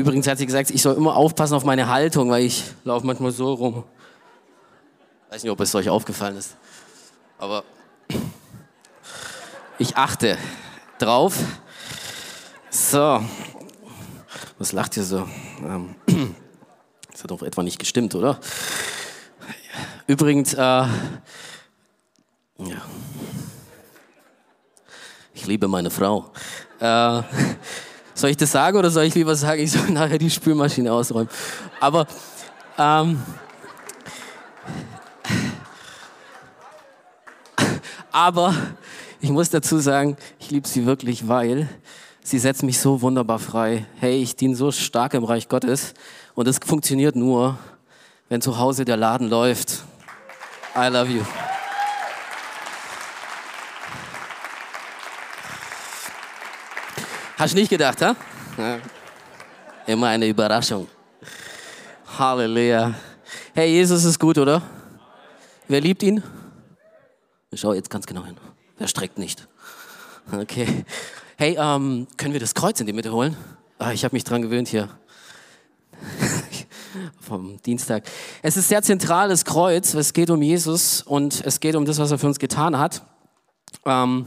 Übrigens hat sie gesagt, ich soll immer aufpassen auf meine Haltung, weil ich laufe manchmal so rum. Weiß nicht, ob es euch aufgefallen ist. Aber ich achte drauf. So. Was lacht ihr so? Ähm, das hat doch etwa nicht gestimmt, oder? Übrigens, äh, ja. Ich liebe meine Frau. Äh, soll ich das sagen oder soll ich lieber sagen, ich soll nachher die Spülmaschine ausräumen? Aber ähm, aber ich muss dazu sagen, ich liebe sie wirklich, weil sie setzt mich so wunderbar frei. Hey, ich diene so stark im Reich Gottes und es funktioniert nur, wenn zu Hause der Laden läuft. I love you. Hast du nicht gedacht, ha? Ja. Immer eine Überraschung. Halleluja. Hey, Jesus ist gut, oder? Wer liebt ihn? Schau jetzt ganz genau hin. Wer streckt nicht? Okay. Hey, ähm, können wir das Kreuz in die Mitte holen? Ah, ich habe mich dran gewöhnt hier. Vom Dienstag. Es ist sehr zentral, das Kreuz. Es geht um Jesus und es geht um das, was er für uns getan hat. Ähm,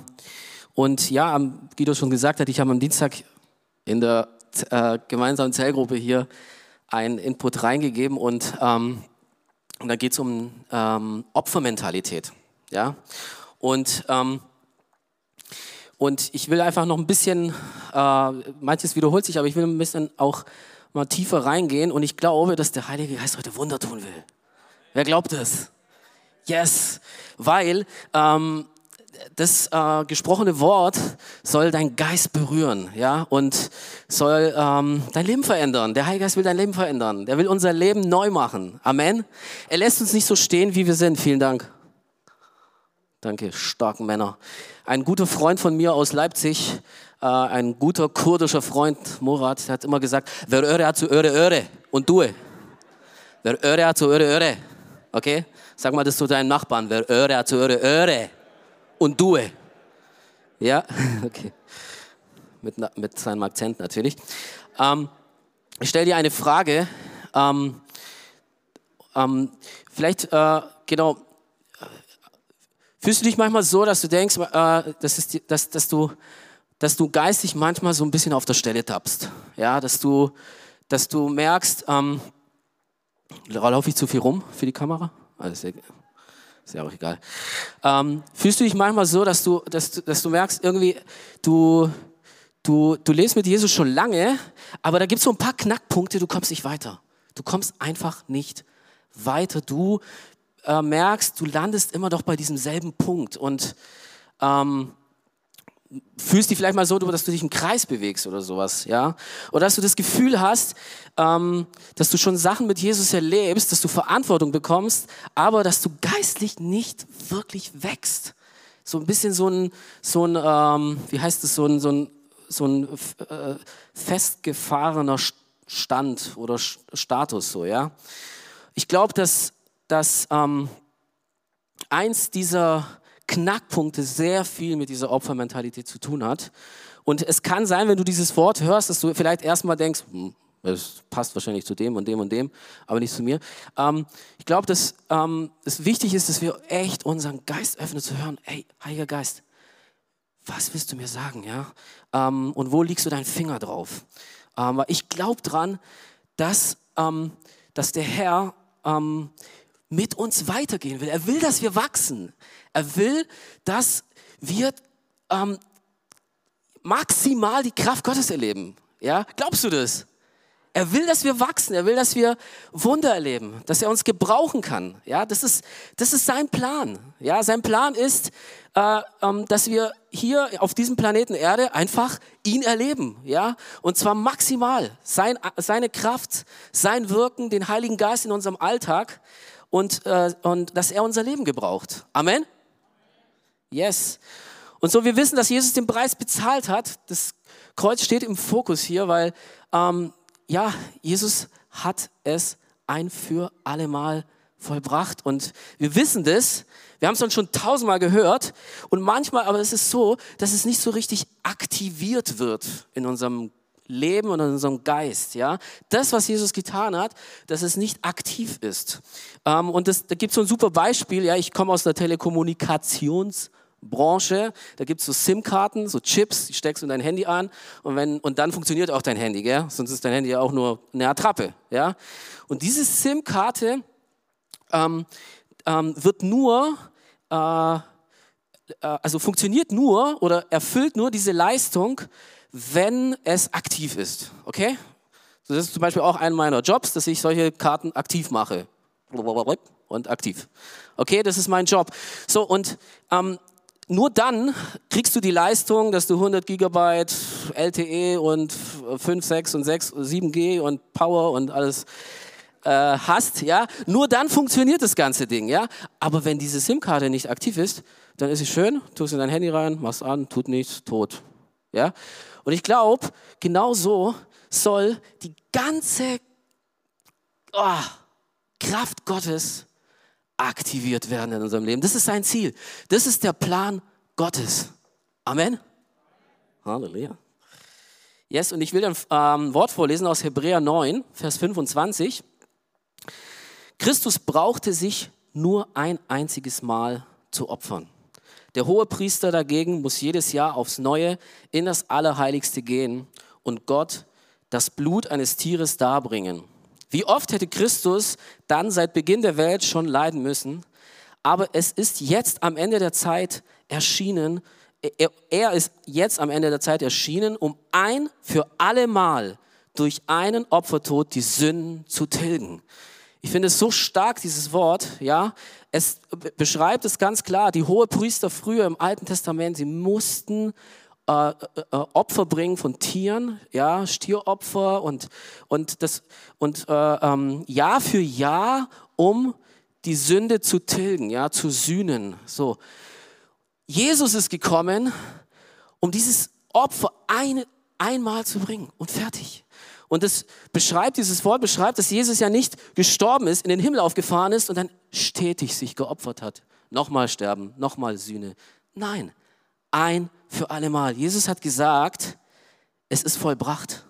und ja, wie du schon gesagt hast, ich habe am Dienstag in der äh, gemeinsamen Zellgruppe hier einen Input reingegeben und, ähm, und da geht es um ähm, Opfermentalität. Ja? Und, ähm, und ich will einfach noch ein bisschen, äh, manches wiederholt sich, aber ich will ein bisschen auch mal tiefer reingehen und ich glaube, dass der Heilige Geist heute Wunder tun will. Wer glaubt das? Yes, weil ähm, das äh, gesprochene Wort soll dein Geist berühren, ja, und soll ähm, dein Leben verändern. Der Heilige Geist will dein Leben verändern. Der will unser Leben neu machen. Amen. Er lässt uns nicht so stehen, wie wir sind. Vielen Dank. Danke, starken Männer. Ein guter Freund von mir aus Leipzig, äh, ein guter kurdischer Freund, Murat, hat immer gesagt, wer Öre hat zu Öre, Öre und du. Wer Öre hat zu Öre, Öre. Okay? Sag mal das zu deinem Nachbarn. Wer Öre hat zu Öre, Öre und Due. Ja, okay. Mit, mit seinem Akzent natürlich. Ähm, ich stelle dir eine Frage. Ähm, ähm, vielleicht, äh, genau, fühlst du dich manchmal so, dass du denkst, äh, dass, es, dass, dass, du, dass du geistig manchmal so ein bisschen auf der Stelle tappst? Ja, dass du, dass du merkst, ähm, laufe ich zu viel rum für die Kamera? Also, ist ja auch egal. Ähm, fühlst du dich manchmal so, dass du, dass, dass du merkst, irgendwie, du, du, du lebst mit Jesus schon lange, aber da gibt es so ein paar Knackpunkte, du kommst nicht weiter. Du kommst einfach nicht weiter. Du äh, merkst, du landest immer doch bei diesem selben Punkt und ähm, fühlst dich vielleicht mal so, dass du dich im Kreis bewegst oder sowas, ja? Oder dass du das Gefühl hast, ähm, dass du schon Sachen mit Jesus erlebst, dass du Verantwortung bekommst, aber dass du geistlich nicht wirklich wächst. So ein bisschen so ein, so ein ähm, wie heißt es, so ein, so ein, so ein äh, festgefahrener Stand oder Status, so, ja? Ich glaube, dass, dass ähm, eins dieser Knackpunkte sehr viel mit dieser Opfermentalität zu tun hat. Und es kann sein, wenn du dieses Wort hörst, dass du vielleicht erstmal denkst, hm, das passt wahrscheinlich zu dem und dem und dem, aber nicht zu mir. Ähm, ich glaube, dass ähm, es wichtig ist, dass wir echt unseren Geist öffnen zu hören, hey, Heiliger Geist, was willst du mir sagen, ja? Ähm, und wo legst du deinen Finger drauf? Ähm, ich glaube dran, dass, ähm, dass der Herr ähm, mit uns weitergehen will. Er will, dass wir wachsen. Er will, dass wir ähm, maximal die Kraft Gottes erleben. Ja, glaubst du das? Er will, dass wir wachsen. Er will, dass wir Wunder erleben, dass er uns gebrauchen kann. Ja, das ist, das ist sein Plan. Ja, sein Plan ist, äh, ähm, dass wir hier auf diesem Planeten Erde einfach ihn erleben. Ja, und zwar maximal. Sein, seine Kraft, sein Wirken, den Heiligen Geist in unserem Alltag und, äh, und dass er unser Leben gebraucht. Amen. Yes. Und so, wir wissen, dass Jesus den Preis bezahlt hat. Das Kreuz steht im Fokus hier, weil, ähm, ja, Jesus hat es ein für alle Mal vollbracht. Und wir wissen das. Wir haben es uns schon tausendmal gehört. Und manchmal, aber es ist so, dass es nicht so richtig aktiviert wird in unserem Leben und in unserem Geist. Ja, das, was Jesus getan hat, dass es nicht aktiv ist. Ähm, und das, da gibt es so ein super Beispiel. Ja, ich komme aus der Telekommunikationsbranche. Da gibt es so SIM-Karten, so Chips, die steckst du in dein Handy an und, wenn, und dann funktioniert auch dein Handy, gell? sonst ist dein Handy ja auch nur eine Attrappe. Ja? Und diese SIM-Karte ähm, ähm, wird nur, äh, äh also funktioniert nur oder erfüllt nur diese Leistung, wenn es aktiv ist. Okay? Das ist zum Beispiel auch einer meiner Jobs, dass ich solche Karten aktiv mache. Und aktiv. Okay, das ist mein Job. So, und ähm, nur dann kriegst du die Leistung, dass du 100 Gigabyte LTE und 5, 6 und 6, 7G und Power und alles äh, hast, ja. Nur dann funktioniert das ganze Ding, ja. Aber wenn diese SIM-Karte nicht aktiv ist, dann ist sie schön, tust in dein Handy rein, machst an, tut nichts, tot, ja. Und ich glaube, genau so soll die ganze oh, Kraft Gottes aktiviert werden in unserem Leben. Das ist sein Ziel. Das ist der Plan Gottes. Amen. Halleluja. Yes, und ich will ein ähm, Wort vorlesen aus Hebräer 9, Vers 25. Christus brauchte sich nur ein einziges Mal zu opfern. Der hohe Priester dagegen muss jedes Jahr aufs Neue in das Allerheiligste gehen und Gott das Blut eines Tieres darbringen. Wie oft hätte Christus dann seit Beginn der Welt schon leiden müssen, aber es ist jetzt am Ende der Zeit erschienen, er, er ist jetzt am Ende der Zeit erschienen, um ein für alle Mal durch einen Opfertod die Sünden zu tilgen. Ich finde es so stark, dieses Wort, ja. Es beschreibt es ganz klar. Die hohe Priester früher im Alten Testament, sie mussten äh, äh, äh, Opfer bringen von Tieren, ja, Stieropfer und, und, das, und äh, ähm, Jahr für Jahr, um die Sünde zu tilgen, ja, zu sühnen. So. Jesus ist gekommen, um dieses Opfer ein, einmal zu bringen und fertig. Und das beschreibt, dieses Wort beschreibt, dass Jesus ja nicht gestorben ist, in den Himmel aufgefahren ist und dann stetig sich geopfert hat. Nochmal sterben, nochmal Sühne. Nein, ein für alle Mal. Jesus hat gesagt, es ist vollbracht.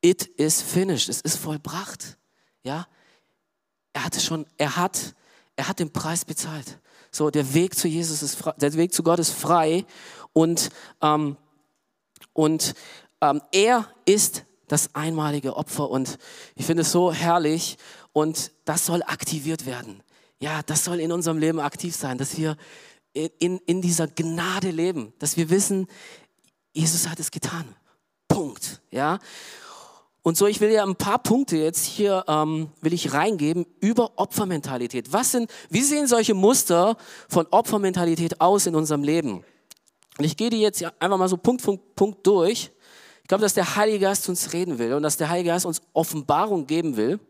It is finished. Es ist vollbracht. Ja, er hatte schon, er hat, er hat den Preis bezahlt. So, der Weg zu Jesus ist frei, der Weg zu Gott ist frei und ähm, und ähm, er ist das einmalige Opfer. Und ich finde es so herrlich und das soll aktiviert werden. Ja, das soll in unserem Leben aktiv sein, dass wir in, in dieser Gnade leben, dass wir wissen, Jesus hat es getan. Punkt. Ja. Und so, ich will ja ein paar Punkte jetzt hier ähm, will ich reingeben über Opfermentalität. Was sind, wie sehen solche Muster von Opfermentalität aus in unserem Leben? Und ich gehe die jetzt einfach mal so Punkt für Punkt durch glaube, dass der Heilige Geist uns reden will und dass der Heilige Geist uns Offenbarung geben will.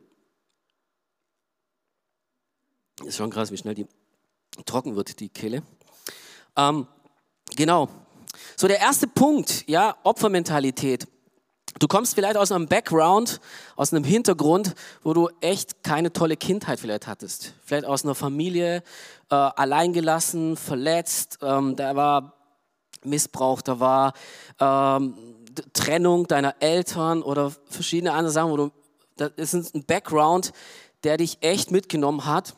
Ist schon krass, wie schnell die trocken wird, die Kehle. Ähm, genau. So, der erste Punkt, ja, Opfermentalität. Du kommst vielleicht aus einem Background, aus einem Hintergrund, wo du echt keine tolle Kindheit vielleicht hattest. Vielleicht aus einer Familie, äh, alleingelassen, verletzt, ähm, da war Missbrauch, da war ähm, Trennung deiner Eltern oder verschiedene andere Sachen, wo du, das ist ein Background, der dich echt mitgenommen hat.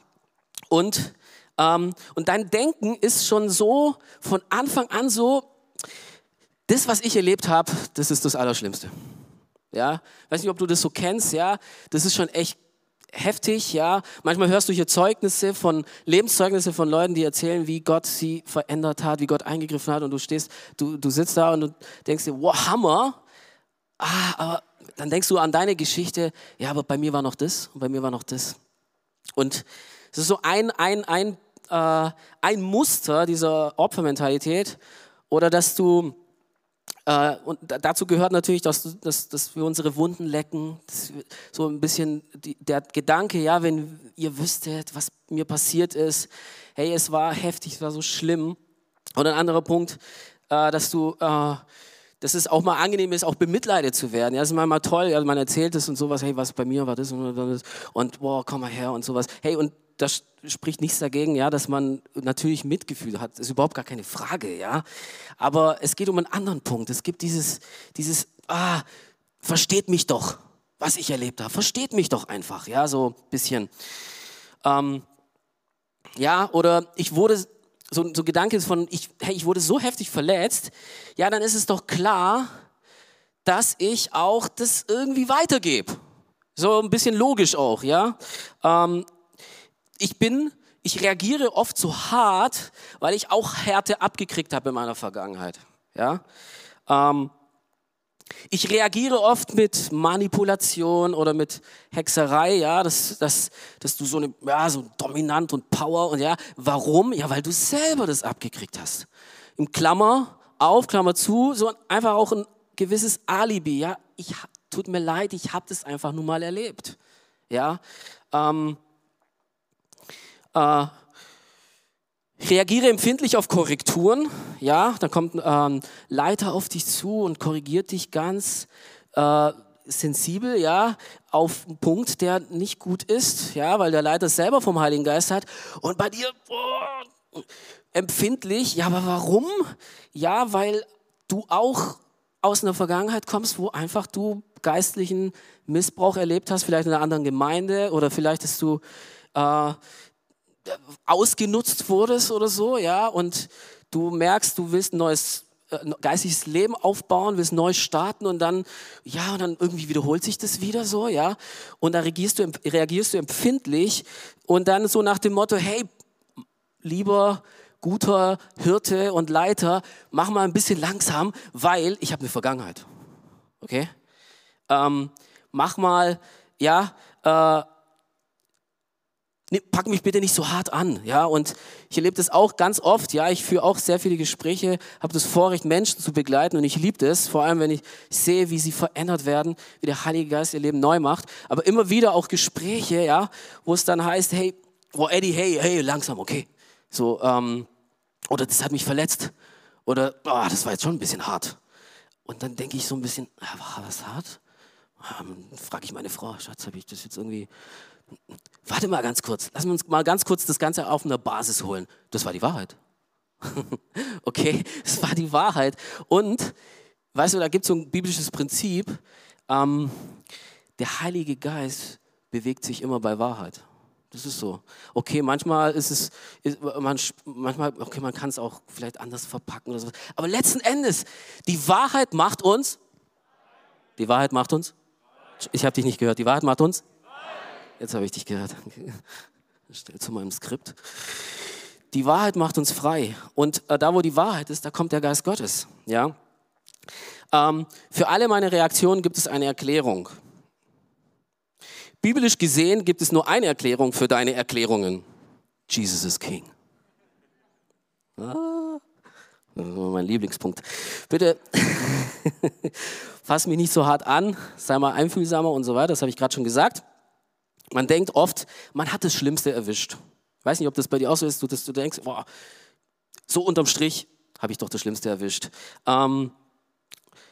Und, ähm, und dein Denken ist schon so von Anfang an so, das, was ich erlebt habe, das ist das Allerschlimmste. Ja, weiß nicht, ob du das so kennst, ja, das ist schon echt heftig, ja. Manchmal hörst du hier Zeugnisse von, Lebenszeugnisse von Leuten, die erzählen, wie Gott sie verändert hat, wie Gott eingegriffen hat und du stehst, du, du sitzt da und du denkst dir, wow, Hammer. Ah, aber dann denkst du an deine Geschichte, ja, aber bei mir war noch das und bei mir war noch das. Und es ist so ein, ein, ein, äh, ein Muster dieser Opfermentalität oder dass du äh, und dazu gehört natürlich, dass, dass, dass wir unsere Wunden lecken. so ein bisschen der Gedanke, ja, wenn ihr wüsstet, was mir passiert ist, hey, es war heftig, es war so schlimm. Und ein anderer Punkt, äh, dass du, äh, dass es auch mal angenehm ist, auch bemitleidet zu werden. Ja, es ist manchmal toll, man erzählt es und sowas, hey, was bei mir war das und das und boah, komm mal her und sowas. Hey, und das spricht nichts dagegen, ja, dass man natürlich Mitgefühl hat. Das ist überhaupt gar keine Frage, ja. Aber es geht um einen anderen Punkt. Es gibt dieses, dieses ah, versteht mich doch, was ich erlebt habe. Versteht mich doch einfach, ja, so ein bisschen. Ähm, ja, oder ich wurde, so, so Gedanke von, ich, hey, ich wurde so heftig verletzt, ja, dann ist es doch klar, dass ich auch das irgendwie weitergebe. So ein bisschen logisch auch, ja. Ähm, ich bin, ich reagiere oft so hart, weil ich auch Härte abgekriegt habe in meiner Vergangenheit, ja. Ähm, ich reagiere oft mit Manipulation oder mit Hexerei, ja, dass, dass, dass du so eine, ja, so dominant und Power und ja, warum? Ja, weil du selber das abgekriegt hast. Im Klammer auf, Klammer zu, so einfach auch ein gewisses Alibi, ja, ich, tut mir leid, ich habe das einfach nur mal erlebt, ja. Ähm, äh, Reagiere empfindlich auf Korrekturen. Ja, da kommt ein ähm, Leiter auf dich zu und korrigiert dich ganz äh, sensibel, ja, auf einen Punkt, der nicht gut ist, ja, weil der Leiter selber vom Heiligen Geist hat. Und bei dir oh, empfindlich, ja, aber warum? Ja, weil du auch aus einer Vergangenheit kommst, wo einfach du geistlichen Missbrauch erlebt hast, vielleicht in einer anderen Gemeinde oder vielleicht hast du äh, ausgenutzt wurdest oder so, ja, und du merkst, du willst ein neues äh, geistiges Leben aufbauen, willst neu starten und dann, ja, und dann irgendwie wiederholt sich das wieder so, ja, und da reagierst du, reagierst du empfindlich und dann so nach dem Motto, hey, lieber guter Hirte und Leiter, mach mal ein bisschen langsam, weil ich habe eine Vergangenheit, okay? Ähm, mach mal, ja, äh, pack mich bitte nicht so hart an, ja. Und ich erlebe das auch ganz oft, ja. Ich führe auch sehr viele Gespräche, habe das Vorrecht, Menschen zu begleiten und ich liebe das, vor allem wenn ich sehe, wie sie verändert werden, wie der Heilige Geist ihr Leben neu macht. Aber immer wieder auch Gespräche, ja, wo es dann heißt, hey, oh Eddie, hey, hey, langsam, okay. So, ähm, oder das hat mich verletzt. Oder, oh, das war jetzt schon ein bisschen hart. Und dann denke ich so ein bisschen, war das hart? Ähm, Frage ich meine Frau, Schatz, habe ich das jetzt irgendwie Warte mal ganz kurz, lass uns mal ganz kurz das Ganze auf eine Basis holen. Das war die Wahrheit. okay, das war die Wahrheit. Und, weißt du, da gibt es so ein biblisches Prinzip, ähm, der Heilige Geist bewegt sich immer bei Wahrheit. Das ist so. Okay, manchmal ist es, ist, man, manchmal, okay, man kann es auch vielleicht anders verpacken oder so. Aber letzten Endes, die Wahrheit macht uns, die Wahrheit macht uns, ich habe dich nicht gehört, die Wahrheit macht uns Jetzt habe ich dich gehört. Stell zu meinem Skript. Die Wahrheit macht uns frei. Und äh, da, wo die Wahrheit ist, da kommt der Geist Gottes. Ja? Ähm, für alle meine Reaktionen gibt es eine Erklärung. Biblisch gesehen gibt es nur eine Erklärung für deine Erklärungen. Jesus is King. Ah, mein Lieblingspunkt. Bitte fass mich nicht so hart an, sei mal einfühlsamer und so weiter, das habe ich gerade schon gesagt. Man denkt oft, man hat das Schlimmste erwischt. Ich weiß nicht, ob das bei dir auch so ist, dass du denkst, boah, so unterm Strich habe ich doch das Schlimmste erwischt. Ähm,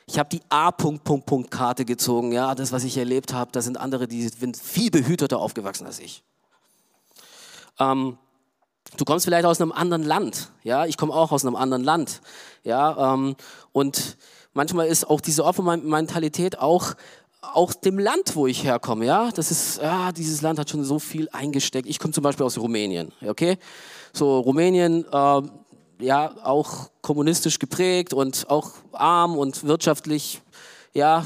ich habe die A-Punkt-Punkt-Punkt-Karte gezogen. Ja, das, was ich erlebt habe, da sind andere, die sind viel behüteter aufgewachsen als ich. Ähm, du kommst vielleicht aus einem anderen Land. Ja, ich komme auch aus einem anderen Land. Ja, ähm, und manchmal ist auch diese Opfermentalität auch auch dem Land, wo ich herkomme, ja, das ist, ja, dieses Land hat schon so viel eingesteckt. Ich komme zum Beispiel aus Rumänien, okay? So Rumänien, äh, ja, auch kommunistisch geprägt und auch arm und wirtschaftlich, ja,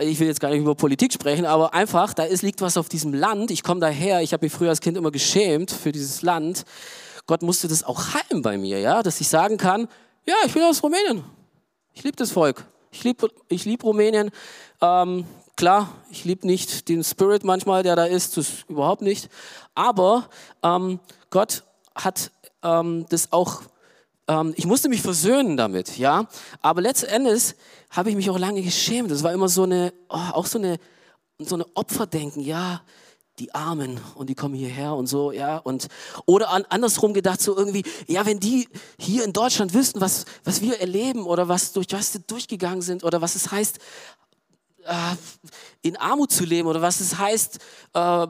ich will jetzt gar nicht über Politik sprechen, aber einfach, da ist, liegt was auf diesem Land. Ich komme daher, ich habe mich früher als Kind immer geschämt für dieses Land. Gott musste das auch heilen bei mir, ja, dass ich sagen kann, ja, ich bin aus Rumänien. Ich liebe das Volk. Ich liebe ich lieb Rumänien. Ähm, klar, ich liebe nicht den Spirit manchmal, der da ist, das überhaupt nicht. Aber ähm, Gott hat ähm, das auch, ähm, ich musste mich versöhnen damit, ja. Aber letzten Endes habe ich mich auch lange geschämt. Das war immer so eine, oh, auch so eine, so eine Opferdenken, ja die Armen und die kommen hierher und so, ja, und oder an, andersrum gedacht so irgendwie, ja, wenn die hier in Deutschland wüssten, was, was wir erleben oder was durch was sie durchgegangen sind oder was es heißt, äh, in Armut zu leben oder was es heißt, äh,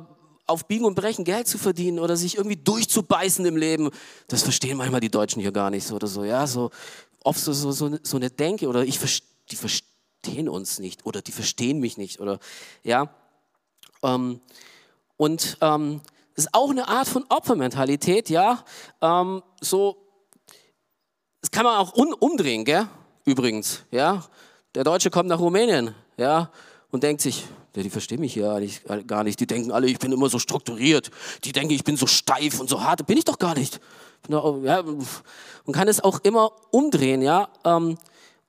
auf Biegen und Brechen Geld zu verdienen oder sich irgendwie durchzubeißen im Leben, das verstehen manchmal die Deutschen hier gar nicht so oder so, ja, so oft so, so, so, so eine Denke oder ich, die, verstehen uns nicht oder die verstehen mich nicht oder ja. Ähm, und ähm, das ist auch eine Art von Opfermentalität, ja. Ähm, so, das kann man auch umdrehen, gell? Übrigens, ja. Der Deutsche kommt nach Rumänien, ja, und denkt sich, ja, die verstehen mich ja gar nicht. Die denken alle, ich bin immer so strukturiert. Die denken, ich bin so steif und so hart. Bin ich doch gar nicht. Ja, man kann es auch immer umdrehen, ja. Ähm,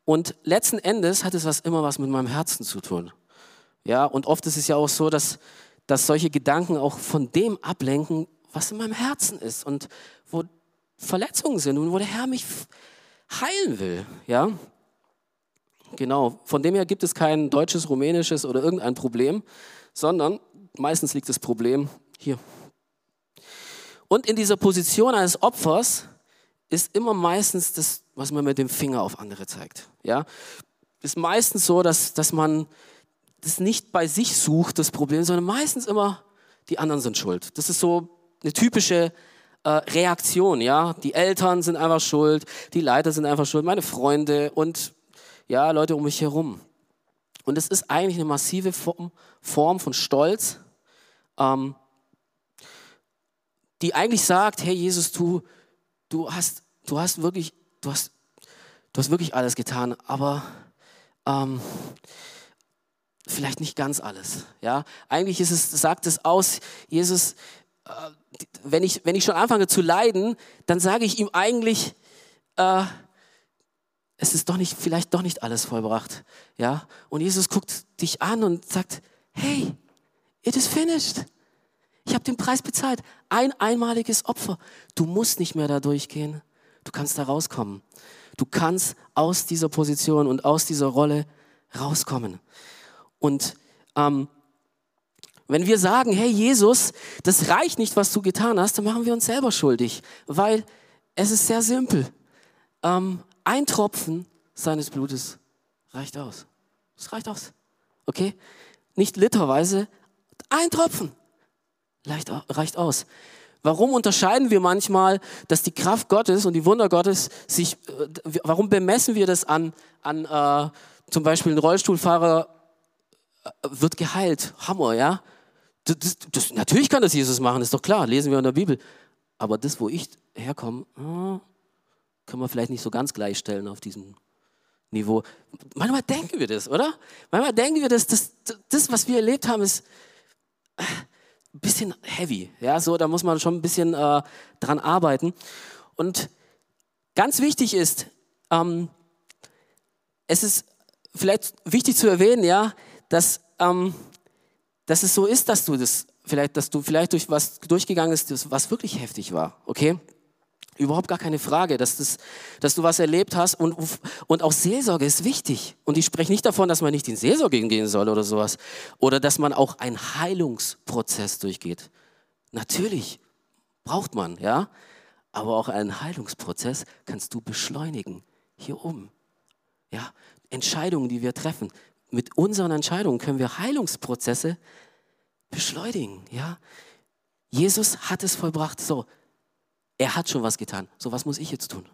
und letzten Endes hat es was immer was mit meinem Herzen zu tun. Ja, und oft ist es ja auch so, dass, dass solche Gedanken auch von dem ablenken, was in meinem Herzen ist und wo Verletzungen sind und wo der Herr mich heilen will. Ja, genau. Von dem her gibt es kein deutsches, rumänisches oder irgendein Problem, sondern meistens liegt das Problem hier. Und in dieser Position eines Opfers ist immer meistens das, was man mit dem Finger auf andere zeigt. Ja, ist meistens so, dass, dass man das nicht bei sich sucht, das Problem, sondern meistens immer die anderen sind schuld. Das ist so eine typische äh, Reaktion. Ja, die Eltern sind einfach schuld, die Leiter sind einfach schuld, meine Freunde und ja, Leute um mich herum. Und es ist eigentlich eine massive Form, Form von Stolz, ähm, die eigentlich sagt, hey Jesus, du, du hast, du hast wirklich, du hast, du hast wirklich alles getan, aber ähm, vielleicht nicht ganz alles. Ja, eigentlich ist es, sagt es aus, Jesus, äh, wenn ich, wenn ich schon anfange zu leiden, dann sage ich ihm eigentlich, äh, es ist doch nicht, vielleicht doch nicht alles vollbracht. Ja? Und Jesus guckt dich an und sagt, hey, it is finished. Ich habe den Preis bezahlt. Ein einmaliges Opfer. Du musst nicht mehr da durchgehen. Du kannst da rauskommen. Du kannst aus dieser Position und aus dieser Rolle rauskommen. Und ähm, wenn wir sagen, hey Jesus, das reicht nicht, was du getan hast, dann machen wir uns selber schuldig, weil es ist sehr simpel. Ähm, ein Tropfen seines Blutes reicht aus. Es reicht aus. Okay? Nicht literweise, ein Tropfen reicht aus. Warum unterscheiden wir manchmal, dass die Kraft Gottes und die Wunder Gottes sich, äh, warum bemessen wir das an, an äh, zum Beispiel ein Rollstuhlfahrer wird geheilt? Hammer, ja? Das, das, das, natürlich kann das Jesus machen, ist doch klar, lesen wir in der Bibel. Aber das, wo ich herkomme, hm, können wir vielleicht nicht so ganz gleichstellen auf diesem Niveau. Manchmal denken wir das, oder? Manchmal denken wir, dass das, das was wir erlebt haben, ist ein bisschen heavy. Ja, so, da muss man schon ein bisschen äh, dran arbeiten. Und ganz wichtig ist, ähm, es ist vielleicht wichtig zu erwähnen, ja, dass, ähm, dass es so ist, dass du das vielleicht, dass du vielleicht durch was durchgegangen bist, was wirklich heftig war, okay? Überhaupt gar keine Frage, dass, das, dass du was erlebt hast und, und auch Seelsorge ist wichtig. Und ich spreche nicht davon, dass man nicht in Seelsorge gehen soll oder sowas. Oder dass man auch einen Heilungsprozess durchgeht. Natürlich braucht man, ja. Aber auch einen Heilungsprozess kannst du beschleunigen. Hier oben. Ja, Entscheidungen, die wir treffen. Mit unseren Entscheidungen können wir Heilungsprozesse beschleunigen, ja. Jesus hat es vollbracht. So, er hat schon was getan. So, was muss ich jetzt tun?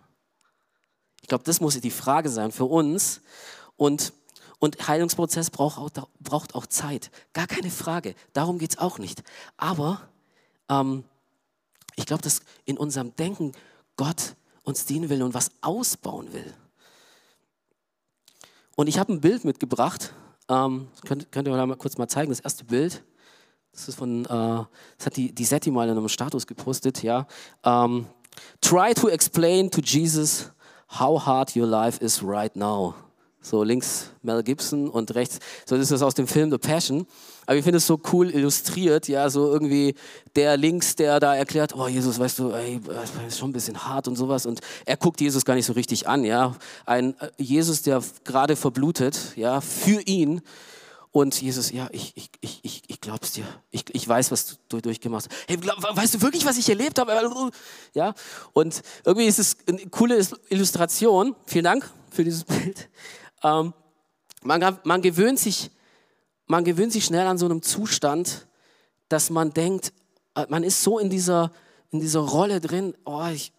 Ich glaube, das muss die Frage sein für uns. Und, und Heilungsprozess braucht auch, braucht auch Zeit. Gar keine Frage. Darum geht es auch nicht. Aber ähm, ich glaube, dass in unserem Denken Gott uns dienen will und was ausbauen will. Und ich habe ein Bild mitgebracht. Ähm, könnt, könnt ihr mal kurz mal zeigen, das erste Bild. Das ist von, äh, das hat die, die Setti mal in einem Status gepostet, ja. Um, Try to explain to Jesus how hard your life is right now. So links Mel Gibson und rechts, so das ist aus dem Film The Passion. Aber ich finde es so cool illustriert, ja, so irgendwie der links, der da erklärt, oh Jesus, weißt du, ey, das ist schon ein bisschen hart und sowas. Und er guckt Jesus gar nicht so richtig an, ja. Ein äh, Jesus, der gerade verblutet, ja, für ihn und Jesus, ja, ich, ich, ich, ich, ich glaub's dir. Ich, ich weiß, was du durchgemacht hast. Hey, glaub, weißt du wirklich, was ich erlebt habe? Ja, und irgendwie ist es eine coole Illustration. Vielen Dank für dieses Bild. Ähm, man, man, gewöhnt sich, man gewöhnt sich schnell an so einem Zustand, dass man denkt, äh, man ist so in dieser, in dieser Rolle drin, oh, ich,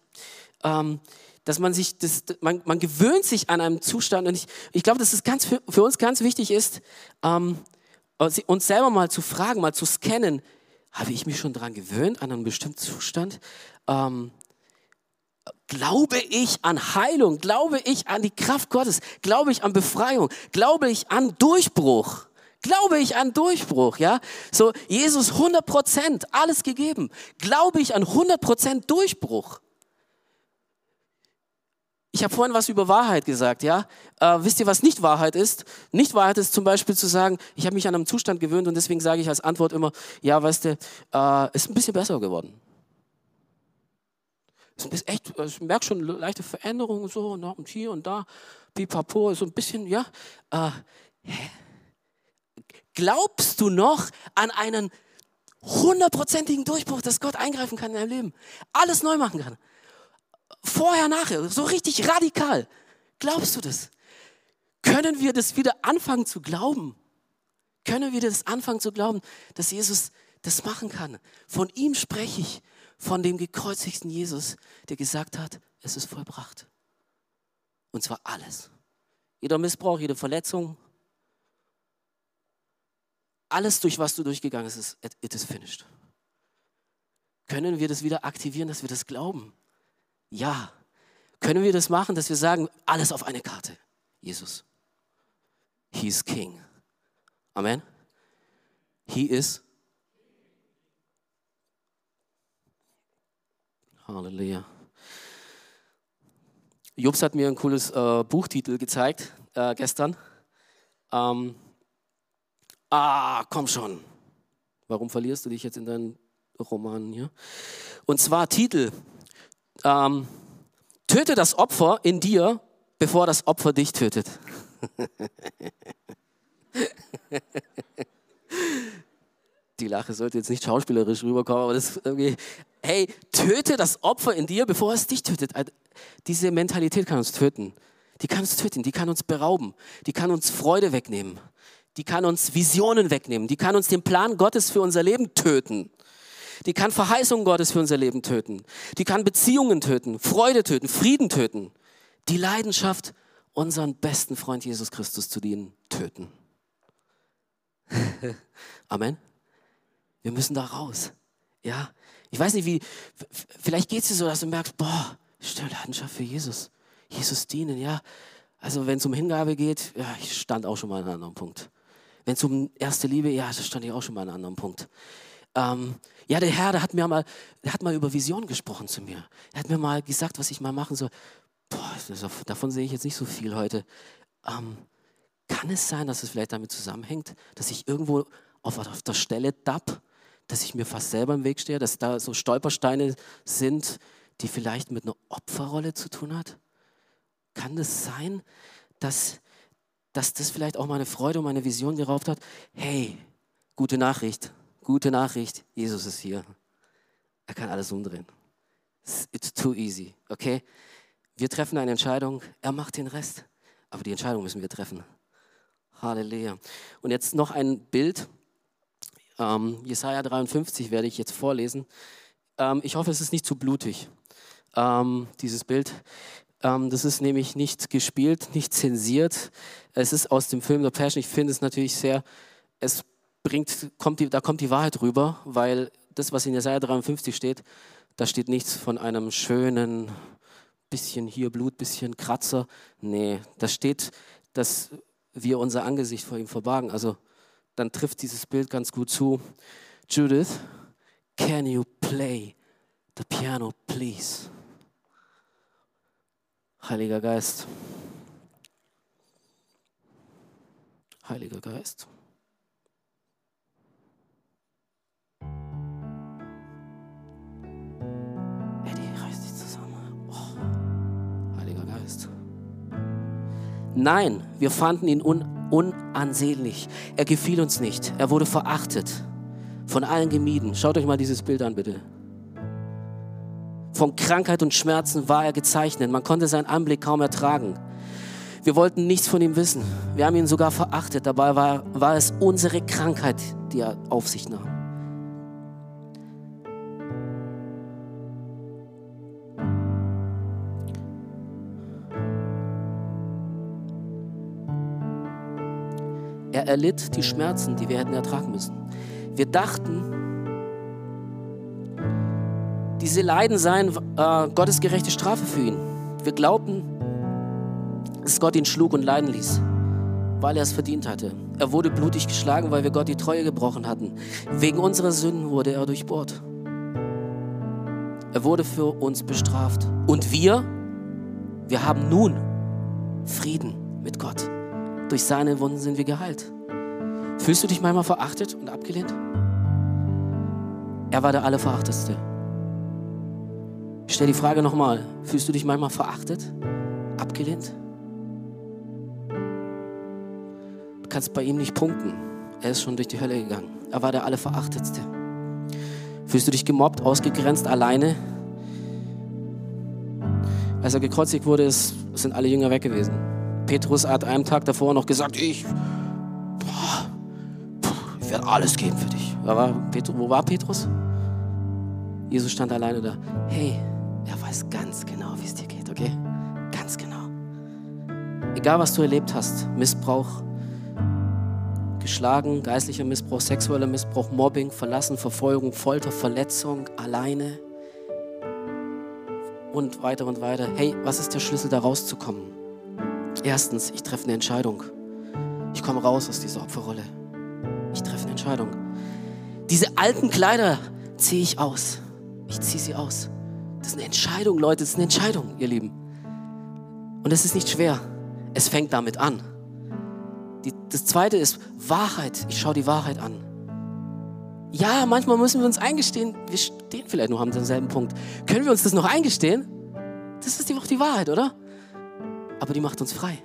ähm, dass man sich, das, man, man gewöhnt sich an einem Zustand und ich, ich glaube, dass es ganz für, für uns ganz wichtig ist, ähm, uns selber mal zu fragen, mal zu scannen, habe ich mich schon daran gewöhnt, an einen bestimmten Zustand? Ähm, glaube ich an Heilung? Glaube ich an die Kraft Gottes? Glaube ich an Befreiung? Glaube ich an Durchbruch? Glaube ich an Durchbruch, ja? So, Jesus 100 Prozent, alles gegeben. Glaube ich an 100 Prozent Durchbruch? Ich habe vorhin was über Wahrheit gesagt, ja? Äh, wisst ihr, was nicht Wahrheit ist? Nicht Wahrheit ist zum Beispiel zu sagen, ich habe mich an einem Zustand gewöhnt und deswegen sage ich als Antwort immer, ja, weißt du, äh, ist ein bisschen besser geworden. Ist echt, also ich merke schon leichte Veränderungen so ne, und hier und da, pipapo, so ein bisschen, ja. Äh? Glaubst du noch an einen hundertprozentigen Durchbruch, dass Gott eingreifen kann in deinem Leben? Alles neu machen kann? Vorher, nachher, so richtig radikal. Glaubst du das? Können wir das wieder anfangen zu glauben? Können wir das anfangen zu glauben, dass Jesus das machen kann? Von ihm spreche ich, von dem gekreuzigten Jesus, der gesagt hat, es ist vollbracht. Und zwar alles. Jeder Missbrauch, jede Verletzung, alles, durch was du durchgegangen bist, ist, it is finished. Können wir das wieder aktivieren, dass wir das glauben? Ja. Können wir das machen, dass wir sagen, alles auf eine Karte? Jesus. He is King. Amen. He is. Halleluja. Jobs hat mir ein cooles äh, Buchtitel gezeigt äh, gestern. Ähm, Ah, komm schon. Warum verlierst du dich jetzt in deinen Romanen hier? Und zwar Titel. Ähm, töte das Opfer in dir, bevor das Opfer dich tötet. Die Lache sollte jetzt nicht schauspielerisch rüberkommen, aber das irgendwie, hey, töte das Opfer in dir, bevor es dich tötet. Also, diese Mentalität kann uns töten. Die kann uns töten, die kann uns berauben, die kann uns Freude wegnehmen die kann uns Visionen wegnehmen, die kann uns den Plan Gottes für unser Leben töten. Die kann Verheißungen Gottes für unser Leben töten. Die kann Beziehungen töten, Freude töten, Frieden töten. Die Leidenschaft, unseren besten Freund Jesus Christus zu dienen, töten. Amen. Wir müssen da raus. Ja, ich weiß nicht, wie, vielleicht geht es dir so, dass du merkst, boah, stille Leidenschaft für Jesus. Jesus dienen, ja. Also wenn es um Hingabe geht, ja, ich stand auch schon mal an einem anderen Punkt. Wenn es um erste Liebe, ja, das stand ich auch schon mal an einem anderen Punkt. Ähm, ja, der Herr, der hat mir mal, der hat mal über Vision gesprochen zu mir. Er hat mir mal gesagt, was ich mal machen soll. Boah, davon sehe ich jetzt nicht so viel heute. Ähm, kann es sein, dass es vielleicht damit zusammenhängt, dass ich irgendwo auf, auf der Stelle tapp, dass ich mir fast selber im Weg stehe, dass da so Stolpersteine sind, die vielleicht mit einer Opferrolle zu tun hat? Kann es sein, dass dass das vielleicht auch meine Freude und meine Vision geraubt hat. Hey, gute Nachricht, gute Nachricht, Jesus ist hier. Er kann alles umdrehen. It's too easy, okay? Wir treffen eine Entscheidung, er macht den Rest. Aber die Entscheidung müssen wir treffen. Halleluja. Und jetzt noch ein Bild. Ähm, Jesaja 53 werde ich jetzt vorlesen. Ähm, ich hoffe, es ist nicht zu blutig, ähm, dieses Bild. Ähm, das ist nämlich nicht gespielt, nicht zensiert. Es ist aus dem Film The Passion. Ich finde es natürlich sehr, es bringt, kommt die, da kommt die Wahrheit rüber, weil das, was in Jesaja 53 steht, da steht nichts von einem schönen, bisschen hier Blut, bisschen Kratzer. Nee, da steht, dass wir unser Angesicht vor ihm verbargen. Also dann trifft dieses Bild ganz gut zu. Judith, can you play the piano, please? Heiliger Geist. Heiliger Geist. Eddie, reiß dich zusammen. Oh. Heiliger Geist. Nein, wir fanden ihn un unansehnlich. Er gefiel uns nicht. Er wurde verachtet. Von allen gemieden. Schaut euch mal dieses Bild an, bitte. Von Krankheit und Schmerzen war er gezeichnet. Man konnte seinen Anblick kaum ertragen. Wir wollten nichts von ihm wissen. Wir haben ihn sogar verachtet. Dabei war, war es unsere Krankheit, die er auf sich nahm. Erlitt die Schmerzen, die wir hätten ertragen müssen. Wir dachten, diese Leiden seien äh, Gottes gerechte Strafe für ihn. Wir glaubten, dass Gott ihn schlug und leiden ließ, weil er es verdient hatte. Er wurde blutig geschlagen, weil wir Gott die Treue gebrochen hatten. Wegen unserer Sünden wurde er durchbohrt. Er wurde für uns bestraft. Und wir, wir haben nun Frieden mit Gott. Durch seine Wunden sind wir geheilt. Fühlst du dich manchmal verachtet und abgelehnt? Er war der Allerverachtetste. Ich stelle die Frage nochmal. Fühlst du dich manchmal verachtet, abgelehnt? Du kannst bei ihm nicht punkten. Er ist schon durch die Hölle gegangen. Er war der Allerverachtetste. Fühlst du dich gemobbt, ausgegrenzt, alleine? Als er gekreuzigt wurde, sind alle Jünger weg gewesen. Petrus hat einen Tag davor noch gesagt, ich, alles geben für dich. Wo war Petrus? Jesus stand alleine da. Hey, er weiß ganz genau, wie es dir geht, okay? Ganz genau. Egal, was du erlebt hast, Missbrauch, geschlagen, geistlicher Missbrauch, sexueller Missbrauch, Mobbing, Verlassen, Verfolgung, Folter, Verletzung, alleine und weiter und weiter. Hey, was ist der Schlüssel, da rauszukommen? Erstens, ich treffe eine Entscheidung. Ich komme raus aus dieser Opferrolle. Entscheidung. Diese alten Kleider ziehe ich aus. Ich ziehe sie aus. Das ist eine Entscheidung, Leute. Das ist eine Entscheidung, ihr Lieben. Und es ist nicht schwer. Es fängt damit an. Die, das zweite ist Wahrheit. Ich schaue die Wahrheit an. Ja, manchmal müssen wir uns eingestehen, wir stehen vielleicht noch am selben Punkt. Können wir uns das noch eingestehen? Das ist doch die Wahrheit, oder? Aber die macht uns frei.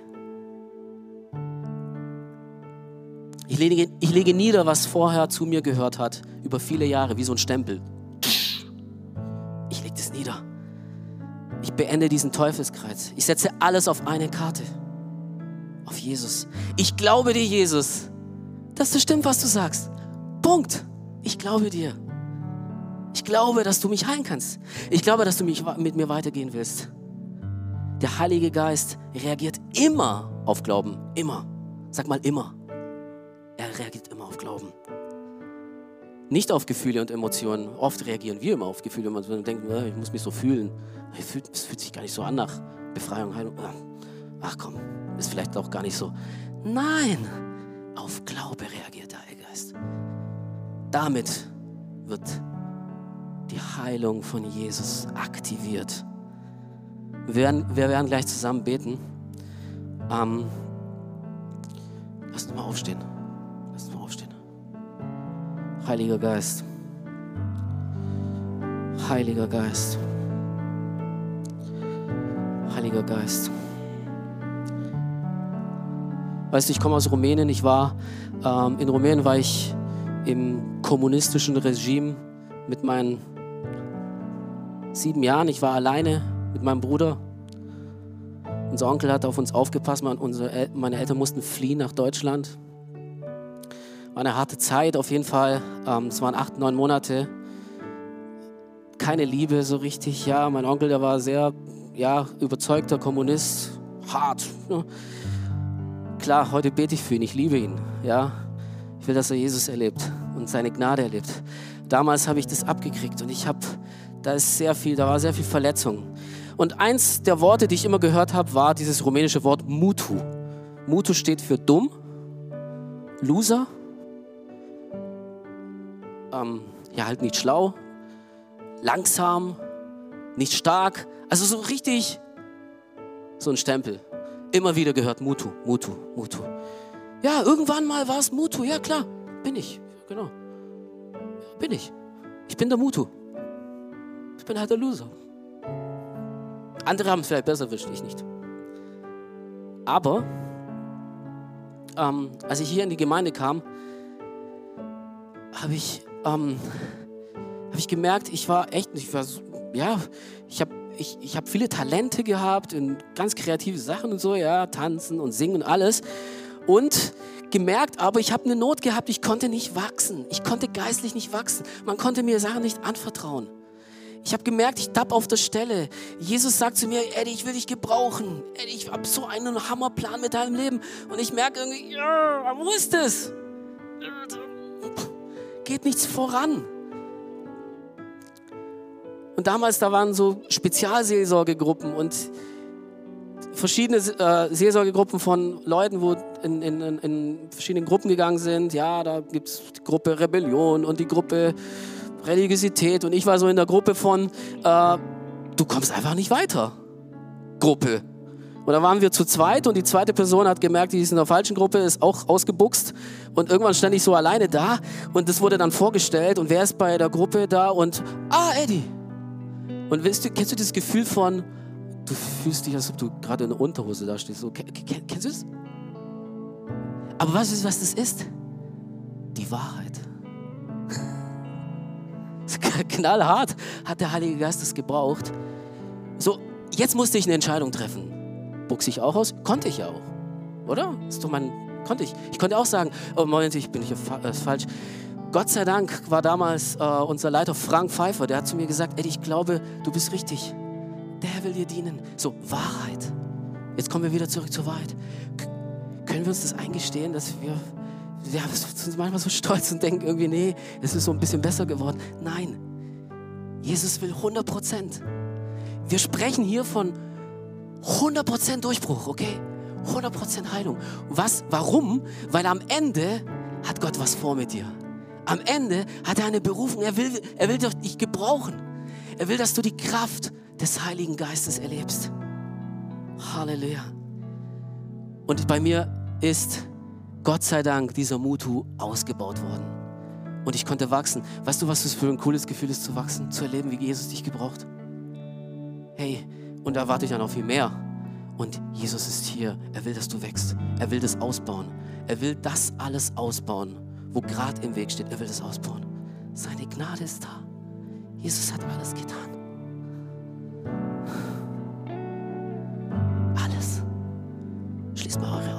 Ich lege, ich lege nieder, was vorher zu mir gehört hat, über viele Jahre, wie so ein Stempel. Ich lege das nieder. Ich beende diesen Teufelskreis. Ich setze alles auf eine Karte. Auf Jesus. Ich glaube dir, Jesus, dass das stimmt, was du sagst. Punkt ich glaube dir. Ich glaube, dass du mich heilen kannst. Ich glaube, dass du mich mit mir weitergehen willst. Der Heilige Geist reagiert immer auf Glauben. Immer. Sag mal immer. Er reagiert immer auf Glauben. Nicht auf Gefühle und Emotionen. Oft reagieren wir immer auf Gefühle und denken, äh, ich muss mich so fühlen. Es fühlt, fühlt sich gar nicht so an nach Befreiung, Heilung. Ach komm, ist vielleicht auch gar nicht so. Nein, auf Glaube reagiert der Heilige Geist. Damit wird die Heilung von Jesus aktiviert. Wir werden, wir werden gleich zusammen beten. Ähm, lass uns mal aufstehen. Heiliger Geist. Heiliger Geist. Heiliger Geist. Weißt du, ich komme aus Rumänien. Ich war ähm, in Rumänien war ich im kommunistischen Regime mit meinen sieben Jahren. Ich war alleine mit meinem Bruder. Unser Onkel hat auf uns aufgepasst. meine Eltern mussten fliehen nach Deutschland. War eine harte Zeit auf jeden Fall. Ähm, es waren acht, neun Monate. Keine Liebe so richtig. Ja, mein Onkel, der war sehr ja, überzeugter Kommunist. Hart. Ne? Klar, heute bete ich für ihn. Ich liebe ihn. Ja, ich will, dass er Jesus erlebt und seine Gnade erlebt. Damals habe ich das abgekriegt und ich habe, da ist sehr viel, da war sehr viel Verletzung. Und eins der Worte, die ich immer gehört habe, war dieses rumänische Wort Mutu. Mutu steht für dumm, Loser, ähm, ja halt nicht schlau, langsam, nicht stark. Also so richtig so ein Stempel. Immer wieder gehört Mutu, Mutu, Mutu. Ja, irgendwann mal war es Mutu. Ja, klar, bin ich. Genau. Bin ich. Ich bin der Mutu. Ich bin halt der Loser. Andere haben es vielleicht besser erwischt, ich nicht. Aber ähm, als ich hier in die Gemeinde kam, habe ich, ähm, hab ich gemerkt, ich war echt, ich war, ja, ich habe ich, ich hab viele Talente gehabt in ganz kreative Sachen und so, ja, tanzen und singen und alles. Und gemerkt, aber ich habe eine Not gehabt, ich konnte nicht wachsen. Ich konnte geistlich nicht wachsen. Man konnte mir Sachen nicht anvertrauen. Ich habe gemerkt, ich tapp auf der Stelle. Jesus sagt zu mir, Eddie, ich will dich gebrauchen. Eddie, ich habe so einen Hammerplan mit deinem Leben. Und ich merke irgendwie, ja, wo ist es? Geht nichts voran. Und damals, da waren so Spezialseelsorgegruppen und verschiedene äh, Seelsorgegruppen von Leuten, wo in, in, in verschiedenen Gruppen gegangen sind. Ja, da gibt es die Gruppe Rebellion und die Gruppe Religiosität. Und ich war so in der Gruppe von, äh, du kommst einfach nicht weiter. Gruppe. Und da waren wir zu zweit und die zweite Person hat gemerkt, die ist in der falschen Gruppe, ist auch ausgebuchst. Und irgendwann stand ich so alleine da und das wurde dann vorgestellt und wer ist bei der Gruppe da und, ah, Eddie. Und du, kennst du das Gefühl von, du fühlst dich, als ob du gerade in der Unterhose da stehst? So, kennst du das? Aber weißt du, was das ist? Die Wahrheit. Knallhart hat der Heilige Geist das gebraucht. So, jetzt musste ich eine Entscheidung treffen. Buchse ich auch aus? Konnte ich ja auch. Oder? ist doch mein, konnte ich. Ich konnte auch sagen, oh Moment, ich bin hier äh, falsch. Gott sei Dank war damals äh, unser Leiter Frank Pfeiffer, der hat zu mir gesagt, Eddie, ich glaube, du bist richtig. Der will dir dienen. So, Wahrheit. Jetzt kommen wir wieder zurück zur Wahrheit. K können wir uns das eingestehen, dass wir ja, wir sind manchmal so stolz und denken irgendwie, nee, es ist so ein bisschen besser geworden. Nein, Jesus will 100 Prozent. Wir sprechen hier von 100 Prozent Durchbruch, okay? 100 Prozent Heilung. Was? Warum? Weil am Ende hat Gott was vor mit dir. Am Ende hat er eine Berufung. Er will, er will dich gebrauchen. Er will, dass du die Kraft des Heiligen Geistes erlebst. Halleluja. Und bei mir ist Gott sei Dank dieser Mutu ausgebaut worden. Und ich konnte wachsen. Weißt du, was das für ein cooles Gefühl ist, zu wachsen, zu erleben, wie Jesus dich gebraucht? Hey, und da erwarte ich dann auch viel mehr. Und Jesus ist hier. Er will, dass du wächst. Er will das ausbauen. Er will das alles ausbauen, wo gerade im Weg steht. Er will das ausbauen. Seine Gnade ist da. Jesus hat alles getan. Alles. Schließt mal eure